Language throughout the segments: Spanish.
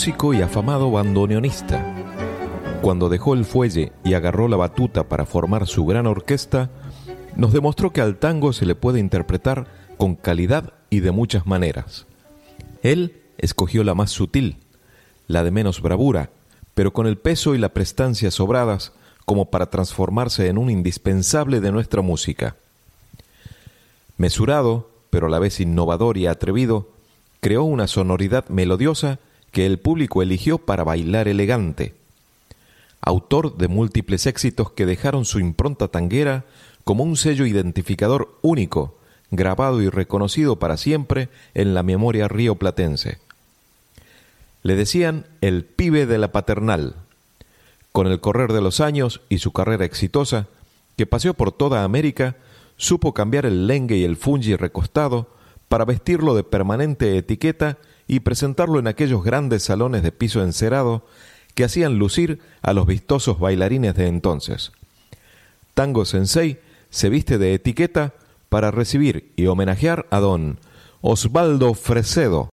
Músico y afamado bandoneonista. Cuando dejó el fuelle y agarró la batuta para formar su gran orquesta, nos demostró que al tango se le puede interpretar con calidad y de muchas maneras. Él escogió la más sutil, la de menos bravura, pero con el peso y la prestancia sobradas como para transformarse en un indispensable de nuestra música. Mesurado, pero a la vez innovador y atrevido, creó una sonoridad melodiosa que el público eligió para bailar elegante. Autor de múltiples éxitos que dejaron su impronta tanguera como un sello identificador único, grabado y reconocido para siempre en la memoria rioplatense. Le decían el pibe de la paternal. Con el correr de los años y su carrera exitosa, que paseó por toda América, supo cambiar el lengue y el fungi recostado para vestirlo de permanente etiqueta y presentarlo en aquellos grandes salones de piso encerado que hacían lucir a los vistosos bailarines de entonces. Tango Sensei se viste de etiqueta para recibir y homenajear a don Osvaldo Fresedo,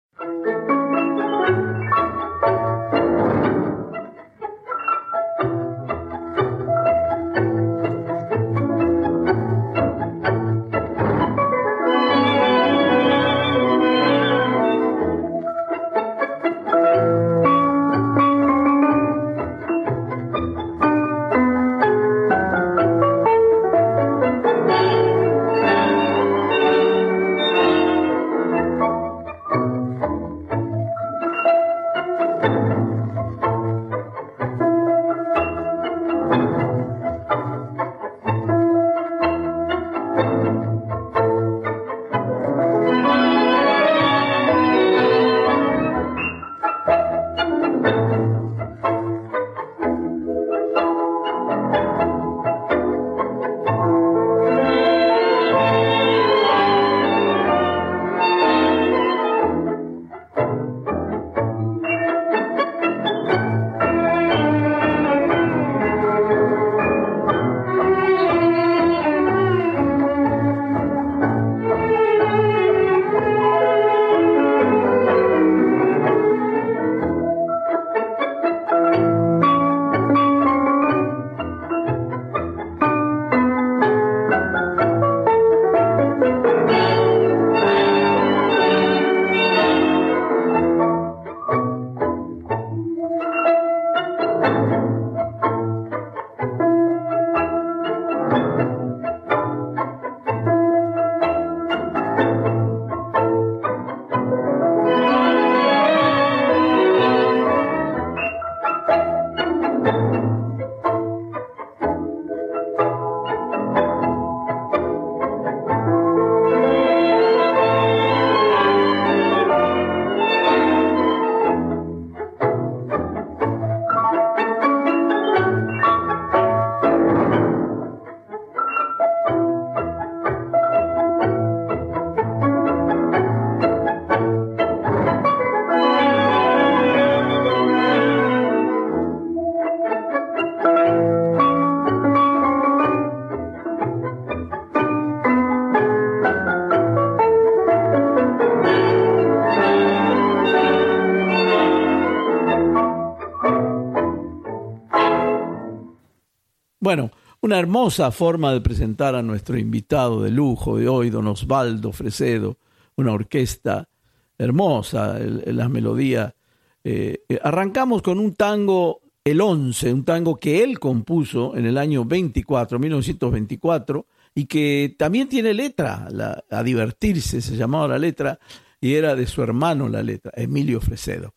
Una hermosa forma de presentar a nuestro invitado de lujo de hoy, don Osvaldo Fresedo, una orquesta hermosa, en la melodía. Eh, eh, arrancamos con un tango, el 11, un tango que él compuso en el año 24, 1924, y que también tiene letra, a divertirse se llamaba la letra, y era de su hermano la letra, Emilio Fresedo.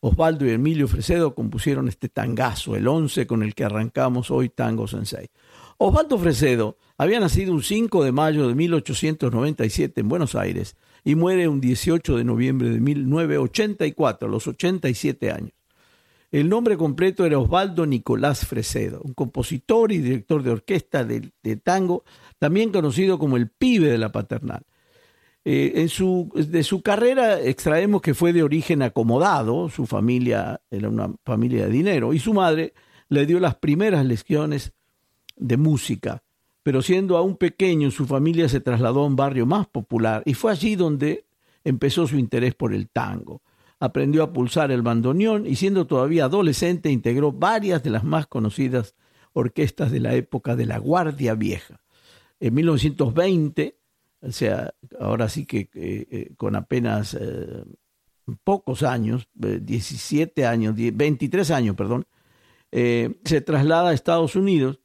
Osvaldo y Emilio Fresedo compusieron este tangazo, el 11 con el que arrancamos hoy Tango Sensei. Osvaldo Fresedo había nacido un 5 de mayo de 1897 en Buenos Aires y muere un 18 de noviembre de 1984, a los 87 años. El nombre completo era Osvaldo Nicolás Fresedo, un compositor y director de orquesta de, tango, también conocido como el pibe de la paternal. Eh, en su, de su carrera extraemos que fue de origen acomodado, su familia era una familia de dinero, y su madre le dio las primeras lecciones de música pero siendo aún pequeño su familia se trasladó a un barrio más popular y fue allí donde empezó su interés por el tango. Aprendió a pulsar el bandoneón y siendo todavía adolescente integró varias de las más conocidas orquestas de la época de la Guardia Vieja. En 1920, o sea, ahora sí que eh, con apenas eh, pocos años, 17 eh, años, 23 años, perdón, se traslada a Estados Unidos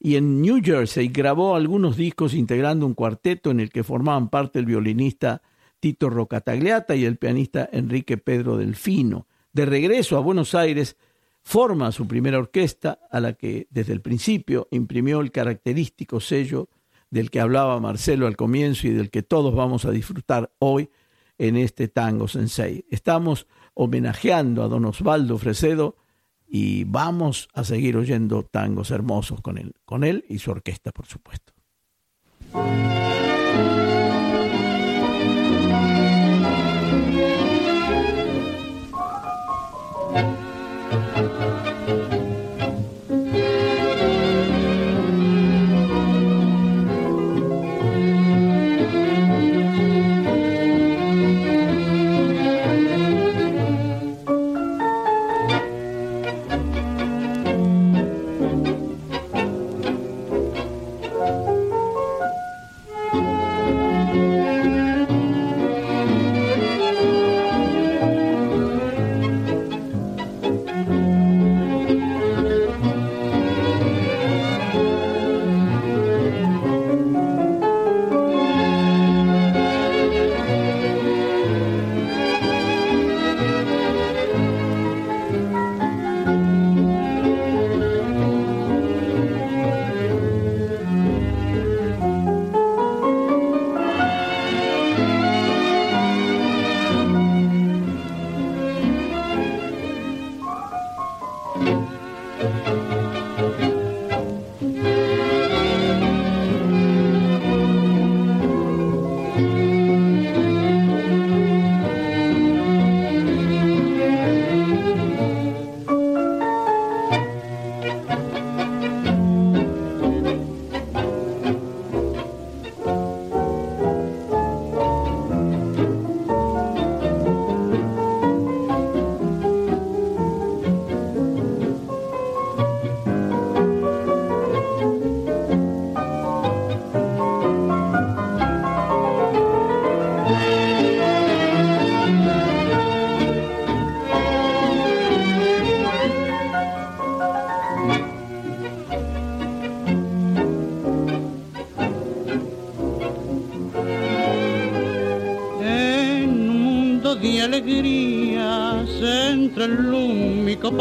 y en New Jersey grabó algunos discos integrando un cuarteto en el que formaban parte el violinista Tito Rocatagliata y el pianista Enrique Pedro Delfino. De regreso a Buenos Aires, forma su primera orquesta a la que desde el principio imprimió el característico sello del que hablaba Marcelo al comienzo y del que todos vamos a disfrutar hoy en este Tango Sensei. Estamos homenajeando a don Osvaldo Fresedo y vamos a seguir oyendo tangos hermosos con él, con él y su orquesta, por supuesto.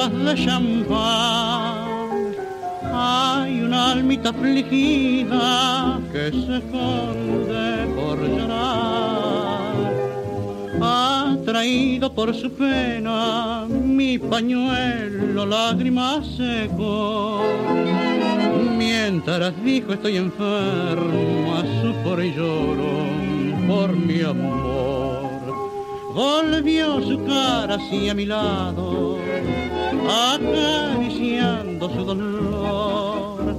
De champán. Hay una almita afligida que se esconde por llorar. Ha traído por su pena mi pañuelo lágrimas seco. Mientras dijo estoy enfermo, sufro y lloro por mi amor. Volvió su cara hacia mi lado acariciando su dolor.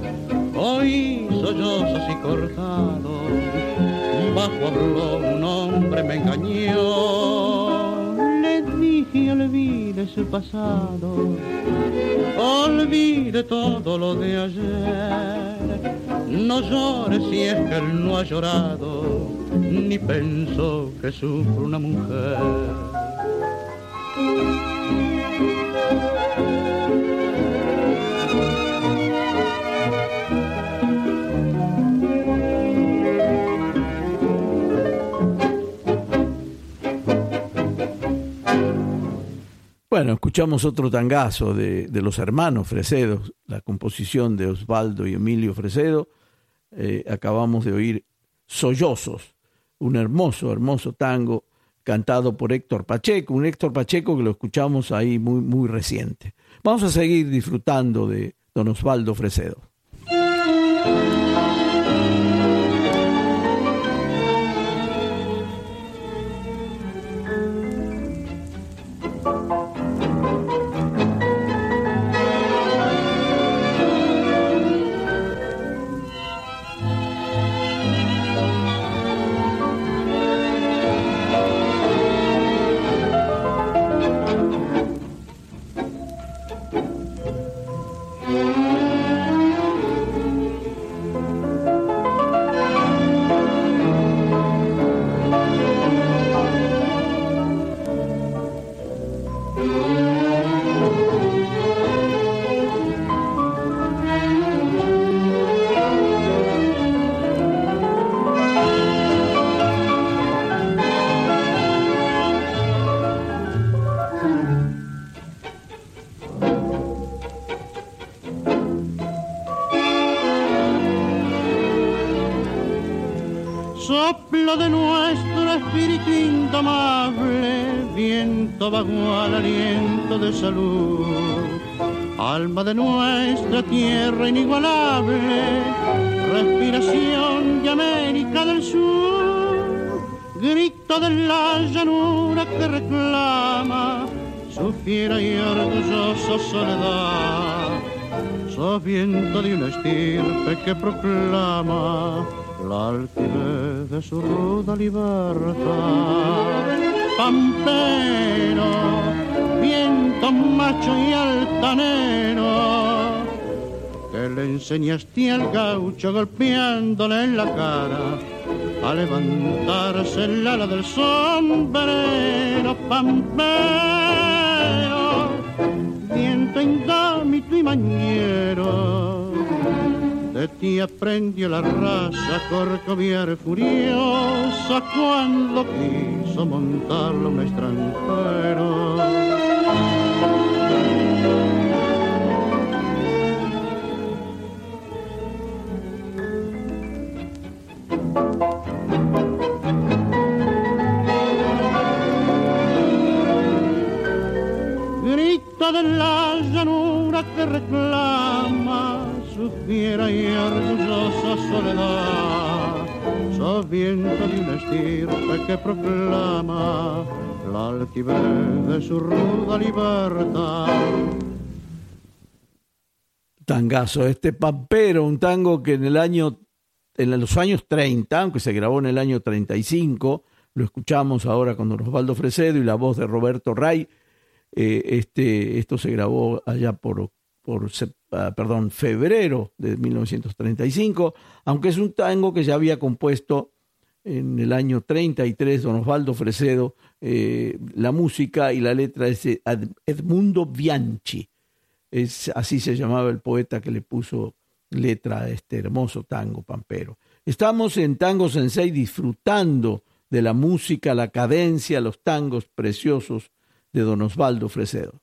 Hoy sollozos y cortado, bajo habló un hombre me engañó. Le dije olvide su pasado, olvide todo lo de ayer. No llore si es que él no ha llorado, ni pensó que sufre una mujer. Bueno, escuchamos otro tangazo de, los hermanos Fresedo, la composición de Osvaldo y Emilio Fresedo. Eh, acabamos de oír Sollozos, un hermoso, hermoso tango cantado por Héctor Pacheco, un Héctor Pacheco que lo escuchamos ahí muy, muy reciente. Vamos a seguir disfrutando de don Osvaldo Fresedo. Soplo de nuestro espíritu indomable, viento vago al aliento de salud. Alma de nuestra tierra inigualable, respiración de América del Sur. Grito de la llanura que reclama su fiera y orgullosa soledad. Sos viento de una estirpe que proclama la altivez de su ruda libertad. Pampero, viento macho y altanero, que le enseñaste al gaucho golpeándole en la cara a levantarse el ala del sombrero. Pampero, viento indómito y mañero de ti aprendió la raza corcoviar furiosa cuando quiso montarlo un extranjero. Grita de la llanura que reclama su fiera y orgullosa soledad. Sos viento de una estirpe que proclama la altivez de su ruda libertad. Tangazo, este pampero, un tango que en el año, en los años 30, aunque se grabó en el año 35, lo escuchamos ahora con don Osvaldo Fresedo y la voz de Roberto Ray. Eh, este, esto se grabó allá por, por uh, perdón, febrero de 1935, aunque es un tango que ya había compuesto en el año 33 don Osvaldo Fresedo, eh, la música y la letra es Edmundo Bianchi, es, así se llamaba el poeta que le puso letra a este hermoso tango pampero. Estamos en Tango Sensei disfrutando de la música, la cadencia, los tangos preciosos de don Osvaldo Fresedo.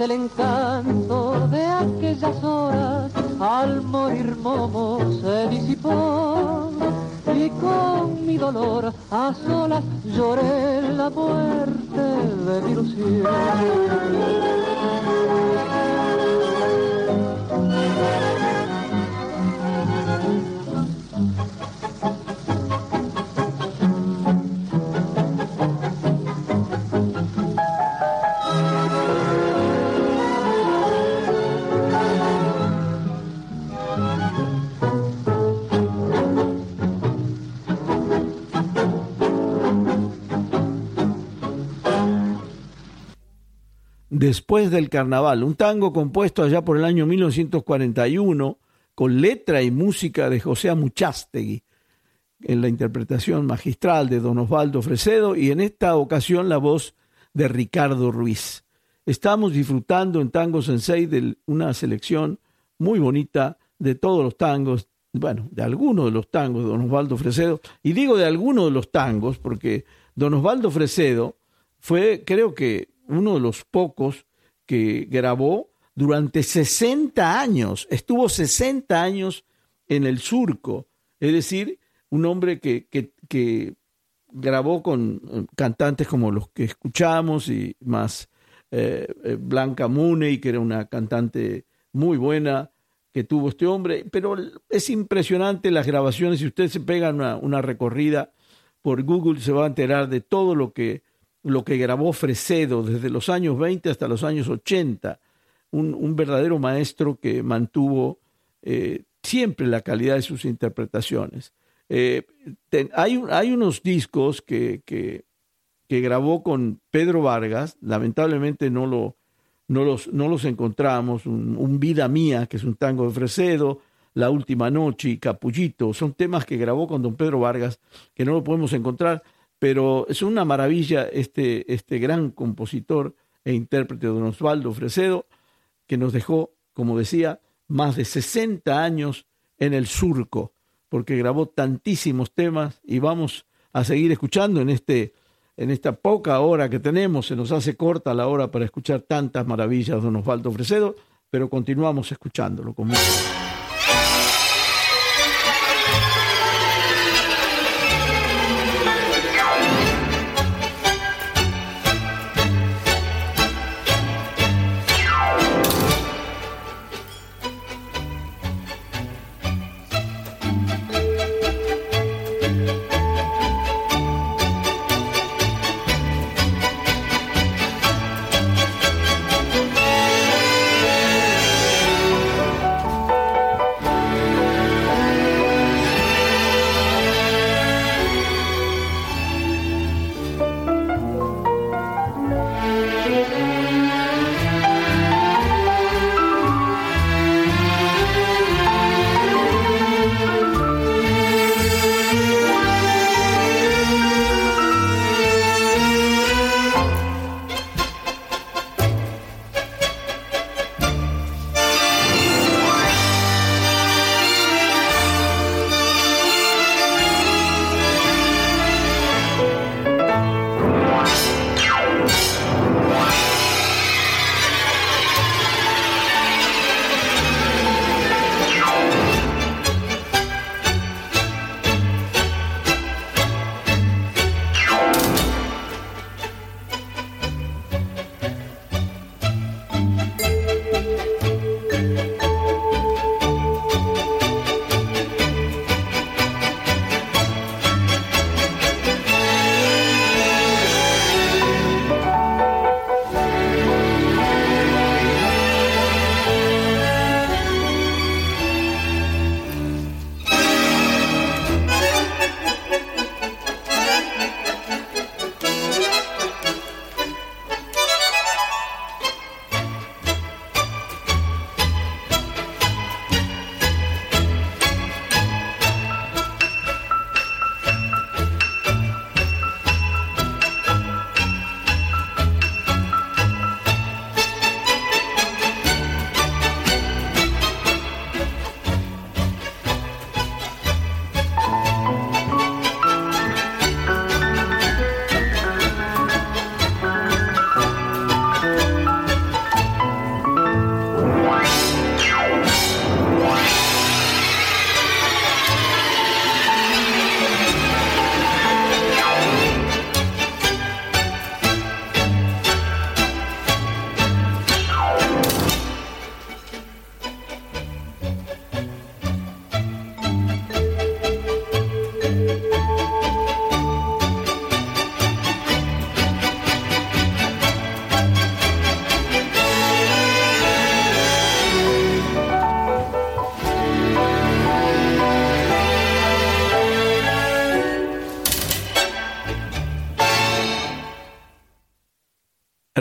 El Del Carnaval, un tango compuesto allá por el año 1941 con letra y música de José Amuchástegui, en la interpretación magistral de don Osvaldo Fresedo y en esta ocasión la voz de Ricardo Ruiz. Estamos disfrutando en Tango Sensei de una selección muy bonita de todos los tangos, bueno, de algunos de los tangos de don Osvaldo Fresedo, y digo de algunos de los tangos porque don Osvaldo Fresedo fue, creo que, uno de los pocos que grabó durante 60 años, estuvo 60 años en el surco, es decir, un hombre que, que, grabó con eh, cantantes como los que escuchamos y más eh, eh, Blanca Muney, que era una cantante muy buena que tuvo este hombre, pero es impresionante las grabaciones, si usted se pega una, una recorrida por Google se va a enterar de todo lo que lo que grabó Fresedo desde los años 20 hasta los años 80, un, verdadero maestro que mantuvo eh, siempre la calidad de sus interpretaciones. Eh, hay, hay, unos discos que, que, grabó con Pedro Vargas, lamentablemente no, lo, no, los, no los encontramos, un, Vida Mía, que es un tango de Fresedo, La Última Noche y Capullito, son temas que grabó con don Pedro Vargas, que no lo podemos encontrar pero es una maravilla este, este gran compositor e intérprete don Osvaldo Fresedo, que nos dejó, como decía, más de 60 años en el surco, porque grabó tantísimos temas y vamos a seguir escuchando en este en esta poca hora que tenemos, se nos hace corta la hora para escuchar tantas maravillas de don Osvaldo Fresedo, pero continuamos escuchándolo con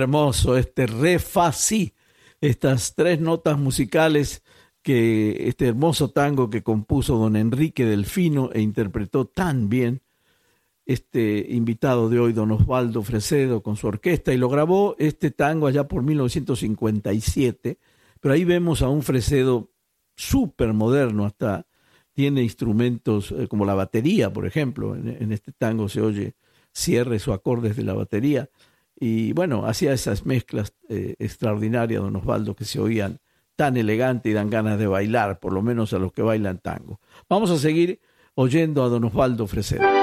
Hermoso este re fa si, estas tres notas musicales que este hermoso tango que compuso don Enrique Delfino e interpretó tan bien este invitado de hoy, don Osvaldo Fresedo, con su orquesta, y lo grabó este tango allá por 1957, pero ahí vemos a un Fresedo súper moderno, hasta tiene instrumentos eh, como la batería, por ejemplo, en, este tango se oye cierres o acordes de la batería, y bueno, hacía esas mezclas eh, extraordinarias, don Osvaldo, que se oían tan elegante y dan ganas de bailar, por lo menos a los que bailan tango. Vamos a seguir oyendo a don Osvaldo Fresedo.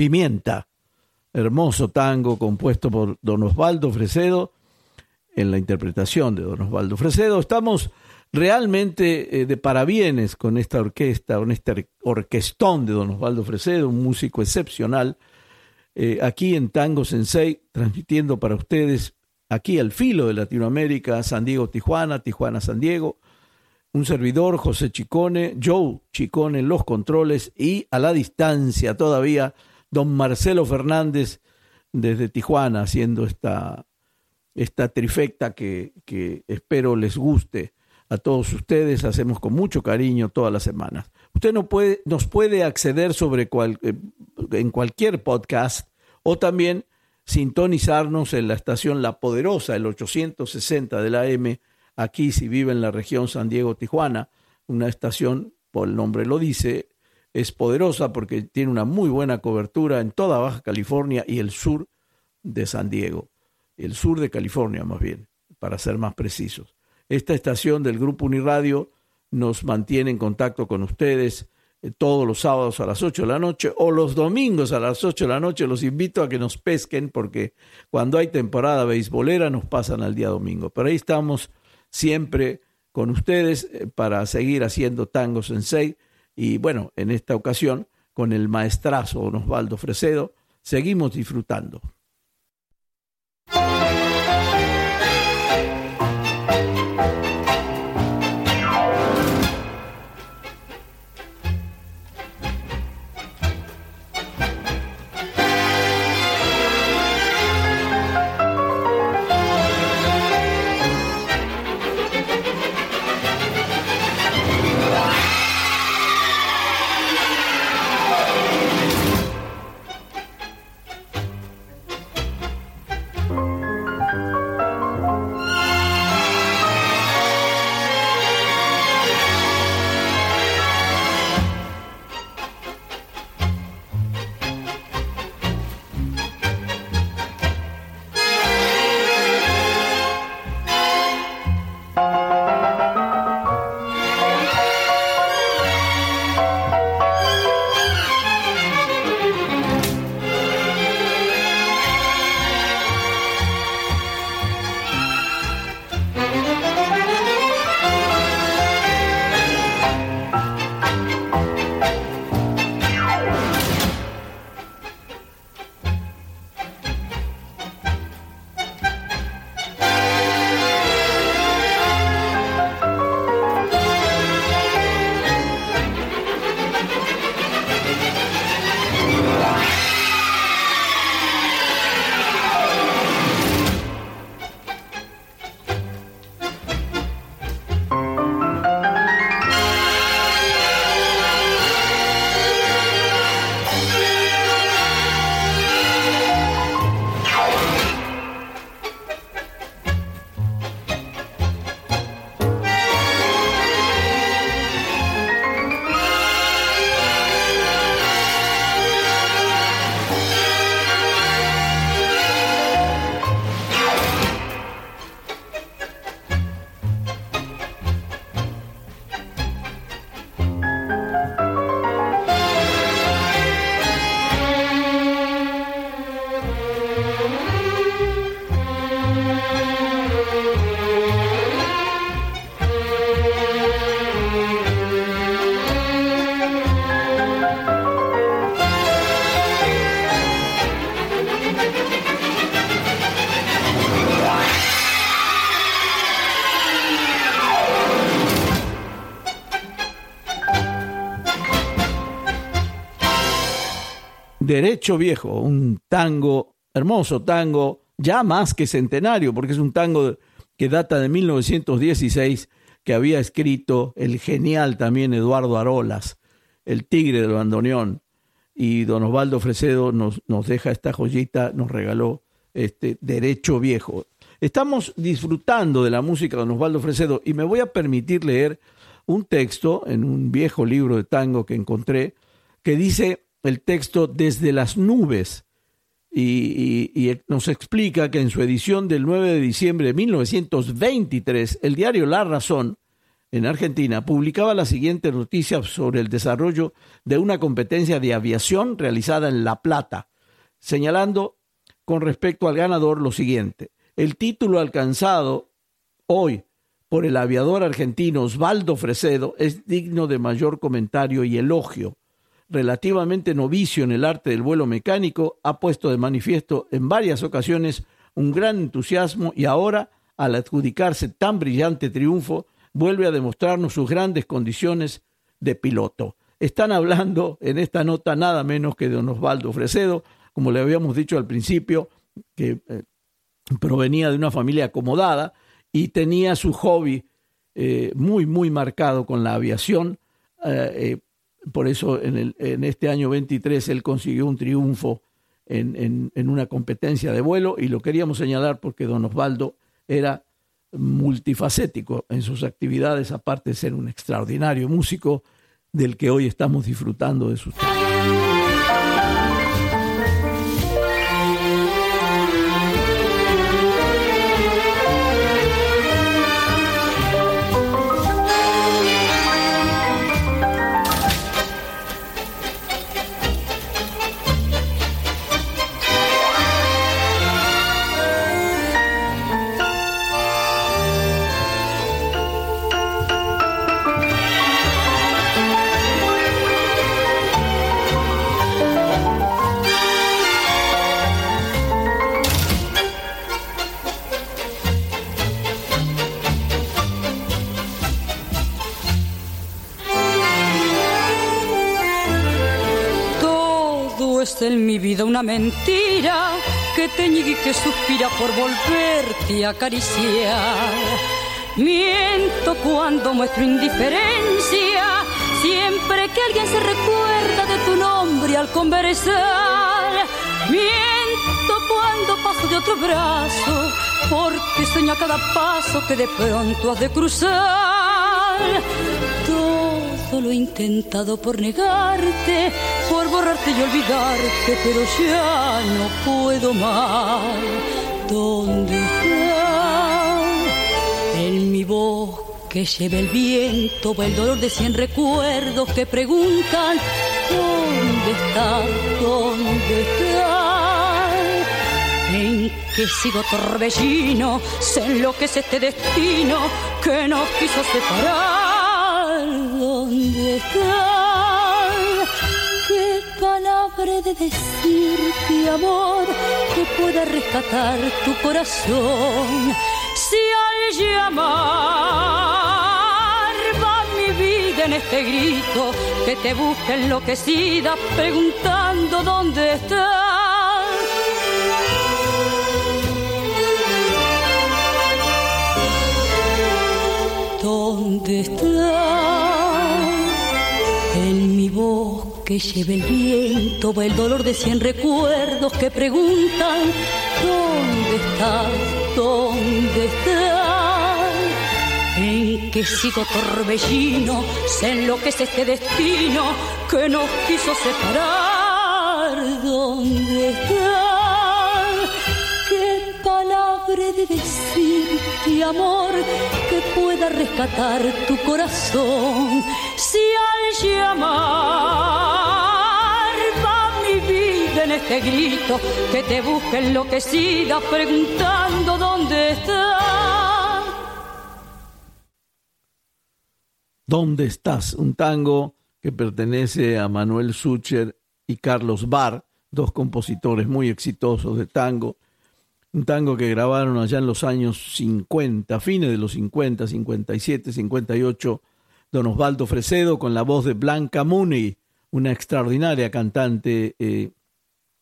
Pimienta, hermoso tango compuesto por don Osvaldo Fresedo, en la interpretación de don Osvaldo Fresedo. Estamos realmente eh, de parabienes con esta orquesta, con este orquestón de don Osvaldo Fresedo, un músico excepcional, eh, aquí en Tango Sensei, transmitiendo para ustedes aquí al filo de Latinoamérica, San Diego, Tijuana, Tijuana, San Diego, un servidor, José Chicone, Joe Chicone en los controles y a la distancia todavía don Marcelo Fernández desde Tijuana haciendo esta, esta trifecta que, espero les guste a todos ustedes. Hacemos con mucho cariño todas las semanas. Usted no puede, nos puede acceder sobre cual, eh, en cualquier podcast o también sintonizarnos en la estación La Poderosa, el 860 de la M, aquí si vive en la región San Diego-Tijuana, una estación, por el nombre lo dice, es poderosa porque tiene una muy buena cobertura en toda Baja California y el sur de San Diego, el sur de California más bien, para ser más precisos. Esta estación del Grupo Uniradio nos mantiene en contacto con ustedes eh, todos los sábados a las 8 de la noche o los domingos a las 8 de la noche. Los invito a que nos pesquen porque cuando hay temporada beisbolera nos pasan al día domingo. Pero ahí estamos siempre con ustedes eh, para seguir haciendo tangos en seis y bueno, en esta ocasión con el maestrazo Osvaldo Fresedo, seguimos disfrutando. Derecho Viejo, un tango, hermoso tango, ya más que centenario, porque es un tango que data de 1916, que había escrito el genial también Eduardo Arolas, el tigre del bandoneón, y don Osvaldo Fresedo nos, deja esta joyita, nos regaló este Derecho Viejo. Estamos disfrutando de la música de don Osvaldo Fresedo y me voy a permitir leer un texto en un viejo libro de tango que encontré que dice el texto Desde las nubes y, nos explica que en su edición del 9 de diciembre de 1923, el diario La Razón en Argentina publicaba la siguiente noticia sobre el desarrollo de una competencia de aviación realizada en La Plata, señalando con respecto al ganador lo siguiente. El título alcanzado hoy por el aviador argentino Osvaldo Fresedo es digno de mayor comentario y elogio relativamente novicio en el arte del vuelo mecánico, ha puesto de manifiesto en varias ocasiones un gran entusiasmo y ahora, al adjudicarse tan brillante triunfo, vuelve a demostrarnos sus grandes condiciones de piloto. Están hablando en esta nota nada menos que de don Osvaldo Fresedo, como le habíamos dicho al principio, que eh, provenía de una familia acomodada y tenía su hobby eh, muy, muy marcado con la aviación. Eh, por eso en, el, en este año 23 él consiguió un triunfo en, en, una competencia de vuelo y lo queríamos señalar porque don Osvaldo era multifacético en sus actividades, aparte de ser un extraordinario músico del que hoy estamos disfrutando de sus... sos en mi vida una mentira que te niegue y que suspira por volverte a acariciar. Miento cuando muestro indiferencia, siempre que alguien se recuerda de tu nombre al conversar. Miento cuando paso de otro brazo, porque sueño a cada paso que de pronto has de cruzar. Todo lo he intentado por negarte, por borrarte y olvidarte, pero ya no puedo más. ¿Dónde estás? En mi voz que lleva el viento, va el dolor de cien recuerdos que preguntan, ¿dónde estás? ¿Dónde estás? En que sigo torbellino, se enloquece este destino que nos quiso separar. ¿Dónde estás? ¿Qué palabra de decirte, amor, que pueda rescatar tu corazón? Si al llamar va mi vida en este grito, que te busca enloquecida preguntando dónde estás. ¿Dónde estás? En mi voz que lleva el viento va el dolor de cien recuerdos que preguntan ¿Dónde estás? ¿Dónde estás? En que sigo torbellino, se enloquece este destino que nos quiso separar. ¿Dónde estás? Palabra de decirte, amor, que pueda rescatar tu corazón? Si al llamar va mi vida en este grito, que te busque enloquecida preguntando dónde estás. ¿Dónde estás? Un tango que pertenece a Manuel Sucher y Carlos Barr, dos compositores muy exitosos de tango. Un tango que grabaron allá en los años 50, fines de los 50, 57, 58, don Osvaldo Fresedo con la voz de Blanca Mooney, una extraordinaria cantante eh,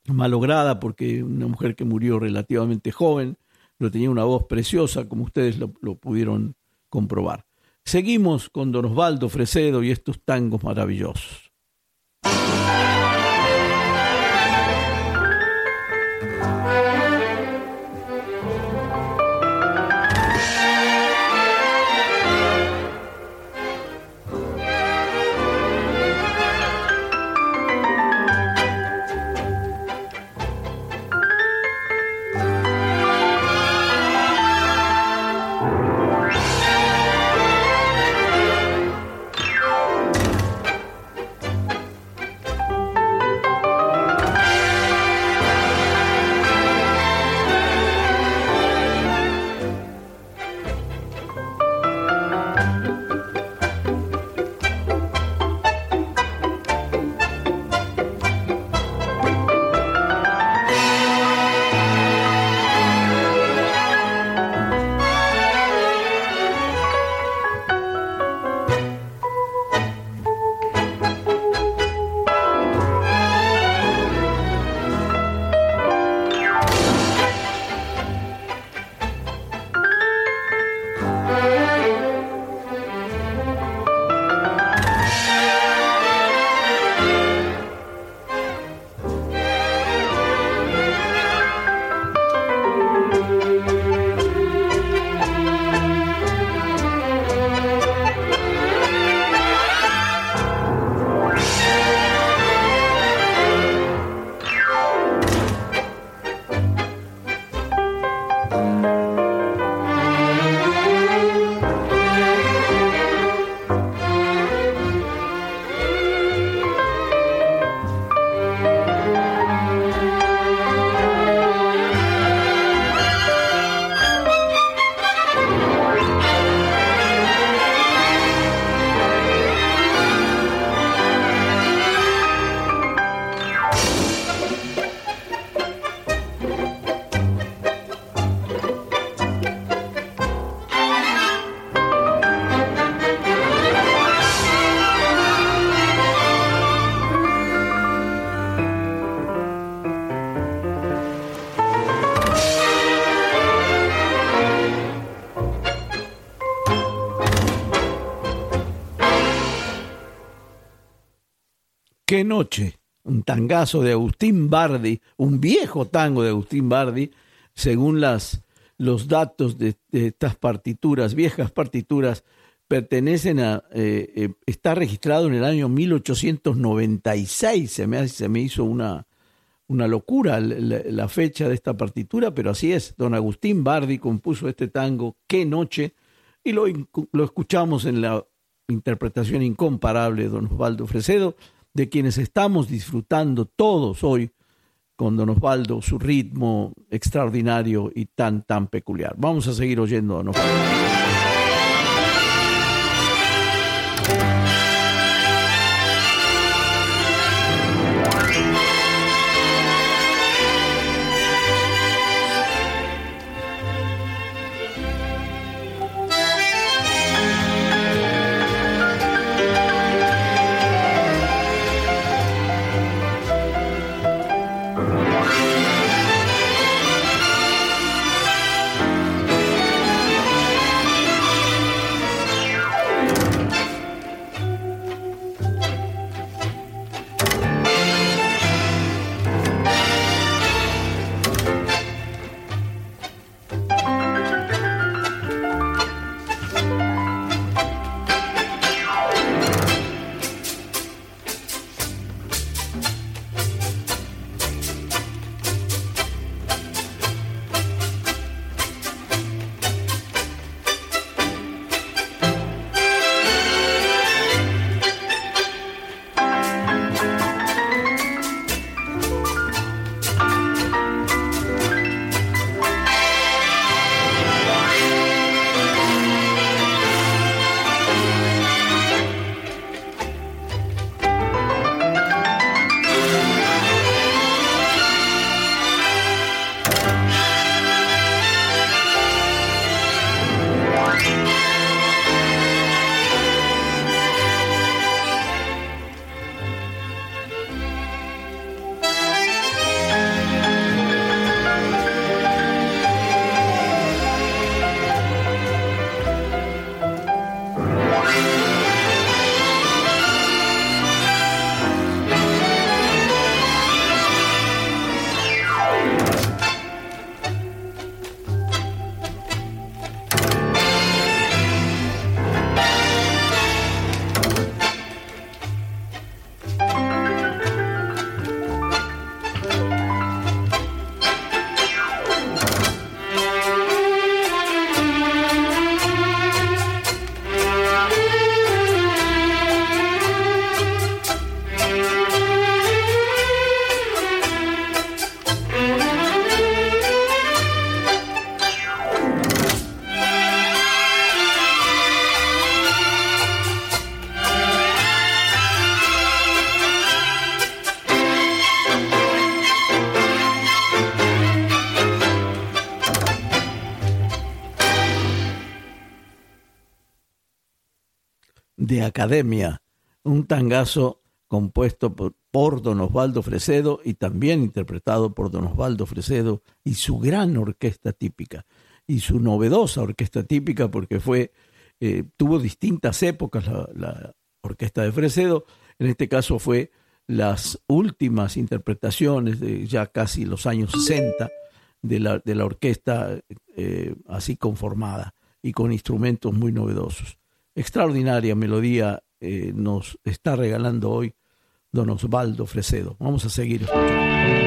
malograda porque una mujer que murió relativamente joven, pero tenía una voz preciosa, como ustedes lo, lo pudieron comprobar. Seguimos con don Osvaldo Fresedo y estos tangos maravillosos. Qué noche, un tangazo de Agustín Bardi, un viejo tango de Agustín Bardi, según las, los datos de, estas partituras, viejas partituras, pertenecen a, eh, eh, está registrado en el año 1896, se me, se me hizo una, una locura la, fecha de esta partitura, pero así es. Don Agustín Bardi compuso este tango, Qué noche, y lo, lo escuchamos en la interpretación incomparable de don Osvaldo Fresedo, de quienes estamos disfrutando todos hoy con don Osvaldo, su ritmo extraordinario y tan, tan peculiar. Vamos a seguir oyendo a don Osvaldo. Academia, un tangazo compuesto por, don Osvaldo Fresedo y también interpretado por don Osvaldo Fresedo y su gran orquesta típica y su novedosa orquesta típica porque fue eh, tuvo distintas épocas la, orquesta de Fresedo, en este caso fue las últimas interpretaciones de ya casi los años 60 de la, de la orquesta eh, así conformada y con instrumentos muy novedosos extraordinaria melodía eh, nos está regalando hoy don Osvaldo Fresedo. Vamos a seguir escuchando.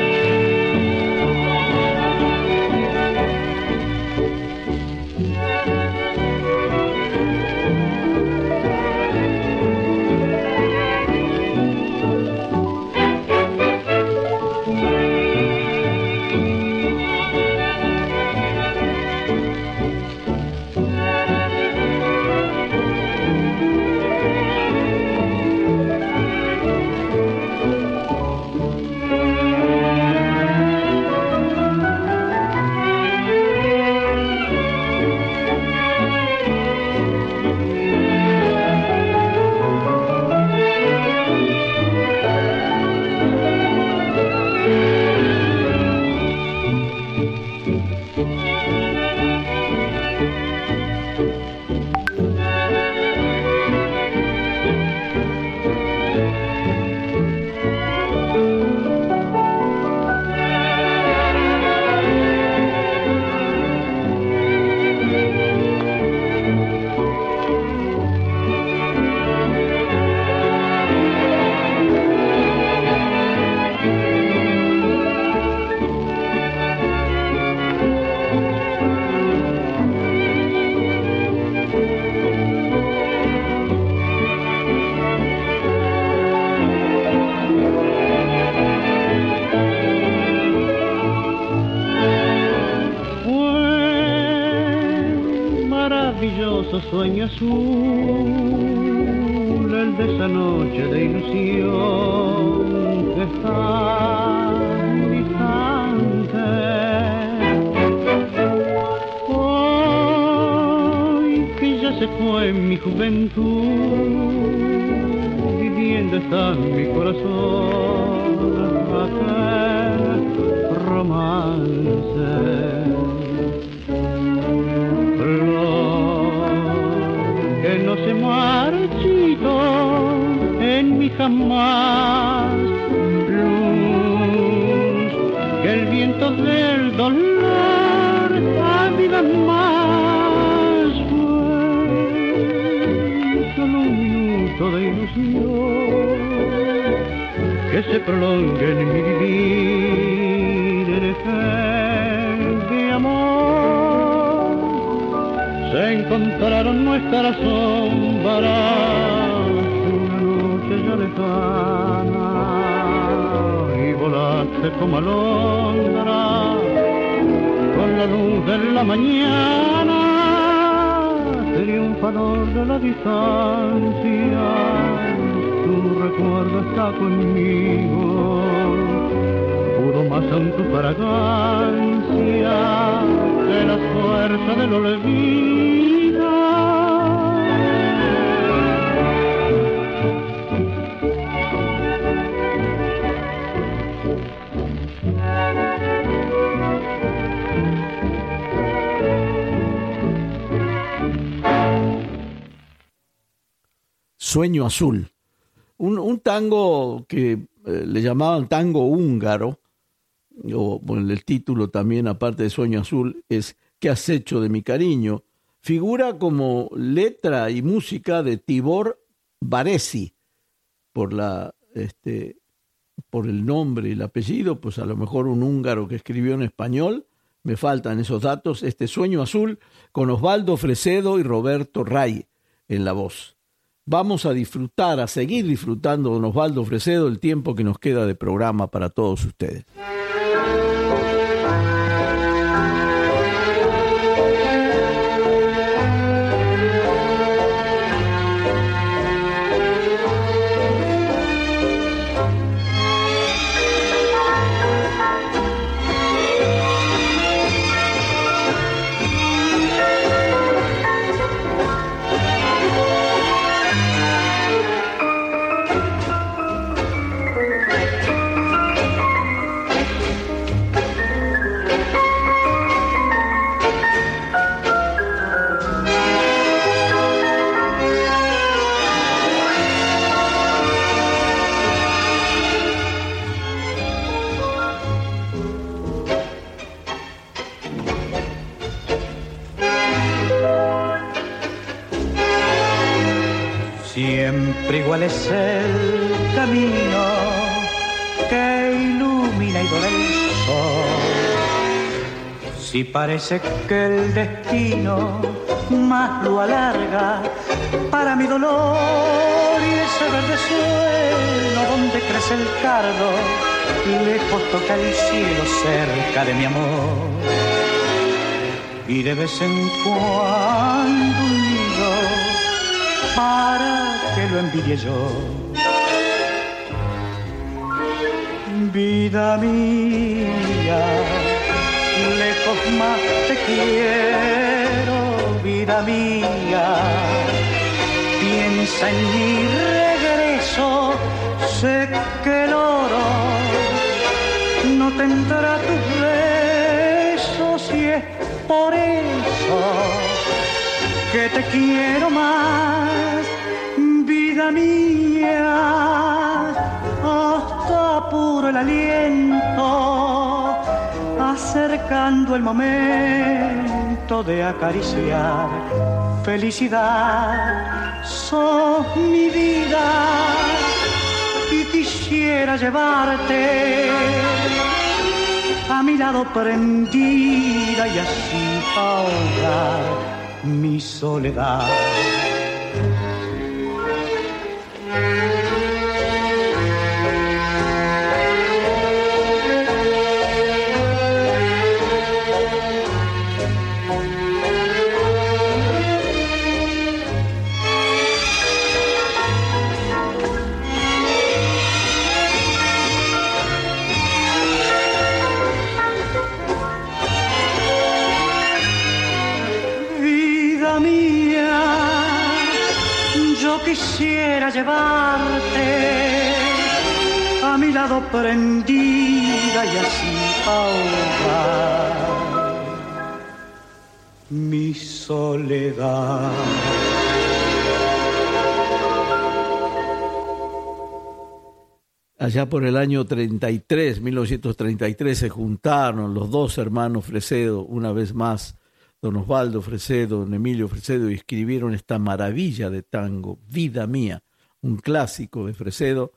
Encontraron nuestras sombras una noche ya lejana y volaste como alondra con la luz de la mañana triunfador de la distancia tu recuerdo está conmigo pudo más aún tu fragancia de la fuerza del olvido. Sueño Azul. Un, tango que eh, le llamaban tango húngaro, o bueno, el título también, aparte de Sueño Azul, es ¿Qué has hecho de mi cariño? Figura como letra y música de Tibor Baresi, por la este, por el nombre y el apellido, pues a lo mejor un húngaro que escribió en español, me faltan esos datos, este Sueño Azul con Osvaldo Fresedo y Roberto Ray en la voz. Vamos a disfrutar, a seguir disfrutando don Osvaldo Fresedo el tiempo que nos queda de programa para todos ustedes. Parece que el destino más lo alarga para mi dolor y ese verde suelo donde crece el cardo, lejos toca el cielo cerca de mi amor. Y de vez en cuando un nido para que lo envidie yo. Vida mía, lejos más te quiero, vida mía. Piensa en mi regreso, sé que el oro no tendrá tus besos y es por eso que te quiero más, vida mía, hasta apuro el aliento, acercando el momento de acariciar felicidad, sos mi vida y quisiera llevarte a mi lado prendida y así ahogar mi soledad. Llevarte a mi lado prendida y así ahogar mi soledad. Allá por el año 33, 1933, se juntaron los dos hermanos Fresedo, una vez más, don Osvaldo Fresedo, don Emilio Fresedo, y escribieron esta maravilla de tango, Vida Mía, un clásico de Fresedo,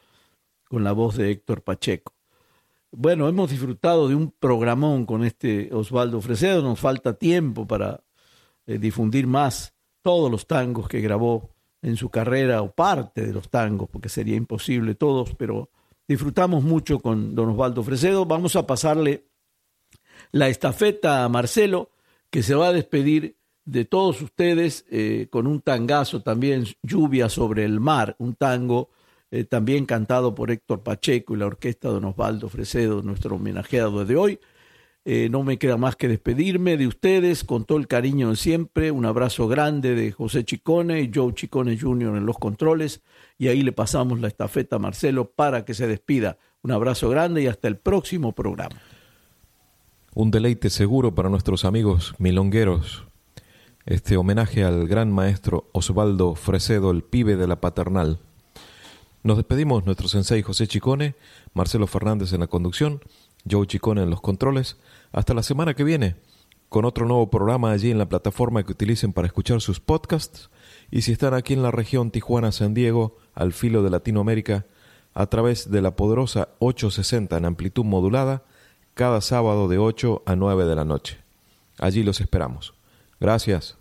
con la voz de Héctor Pacheco. Bueno, hemos disfrutado de un programón con este Osvaldo Fresedo, nos falta tiempo para eh, difundir más todos los tangos que grabó en su carrera o parte de los tangos, porque sería imposible todos, pero disfrutamos mucho con don Osvaldo Fresedo. Vamos a pasarle la estafeta a Marcelo, que se va a despedir de todos ustedes eh, con un tangazo también, Lluvia sobre el mar, un tango eh, también cantado por Héctor Pacheco y la orquesta don Osvaldo Fresedo, nuestro homenajeado de hoy. Eh, no me queda más que despedirme de ustedes con todo el cariño de siempre. Un abrazo grande de José Chicone y Joe Chicone Jr. en los controles. Y ahí le pasamos la estafeta a Marcelo para que se despida. Un abrazo grande y hasta el próximo programa. Un deleite seguro para nuestros amigos milongueros. Este homenaje al gran maestro Osvaldo Fresedo, el pibe de la paternal. Nos despedimos nuestro sensei José Chicone, Marcelo Fernández en la conducción, Joe Chicone en los controles. Hasta la semana que viene con otro nuevo programa allí en la plataforma que utilicen para escuchar sus podcasts. Y si están aquí en la región Tijuana-San Diego, al filo de Latinoamérica, a través de la poderosa 860 en amplitud modulada, cada sábado de 8 a 9 de la noche. Allí los esperamos. Gracias.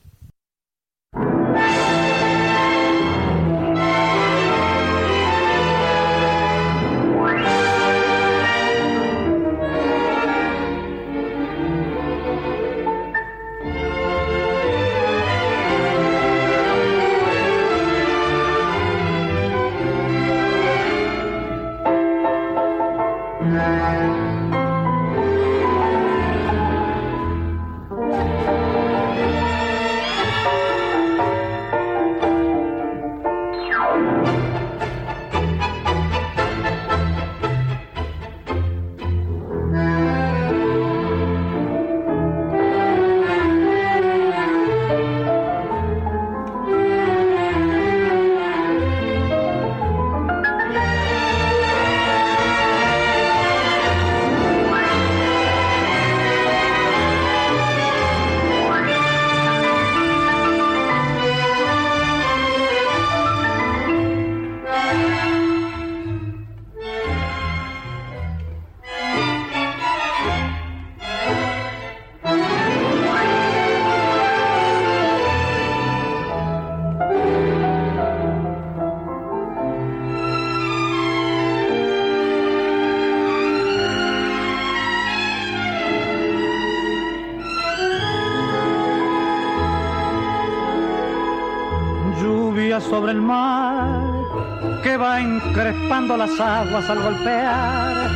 Encrespando las aguas al golpear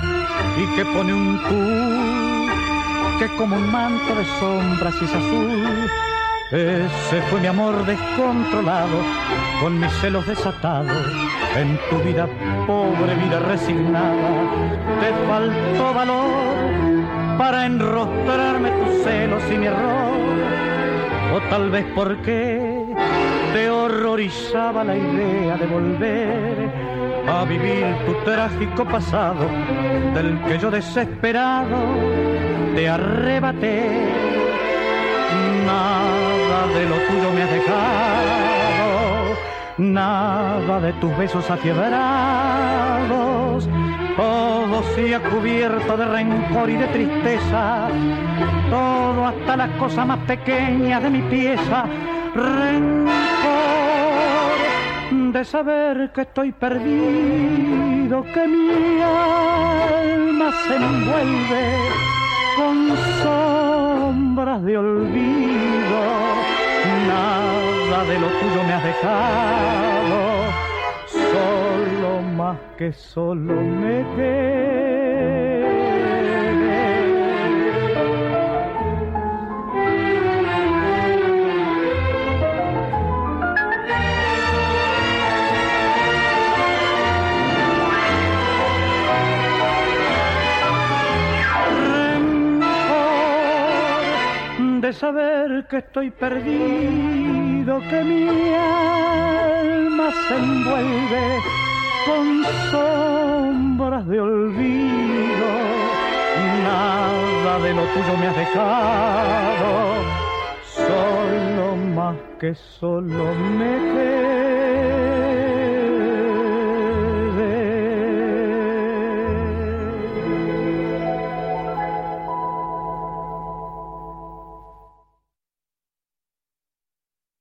y que pone un tú que como un manto de sombras es azul. Ese fue mi amor descontrolado, con mis celos desatados, en tu vida pobre, vida resignada, te faltó valor para enrostrarme tus celos y mi error, o tal vez porque te horrorizaba la idea de volver a vivir tu trágico pasado, del que yo desesperado te arrebaté. Nada de lo tuyo me has dejado, nada de tus besos afiebrados, todo ha cubierto de rencor y de tristeza, todo hasta las cosas más pequeñas de mi pieza de saber que estoy perdido, que mi alma se envuelve con sombras de olvido. Nada de lo tuyo me has dejado, solo más que solo me quedé. Saber que estoy perdido, que mi alma se envuelve con sombras de olvido. Nada de lo tuyo me has dejado, solo más que solo me quedo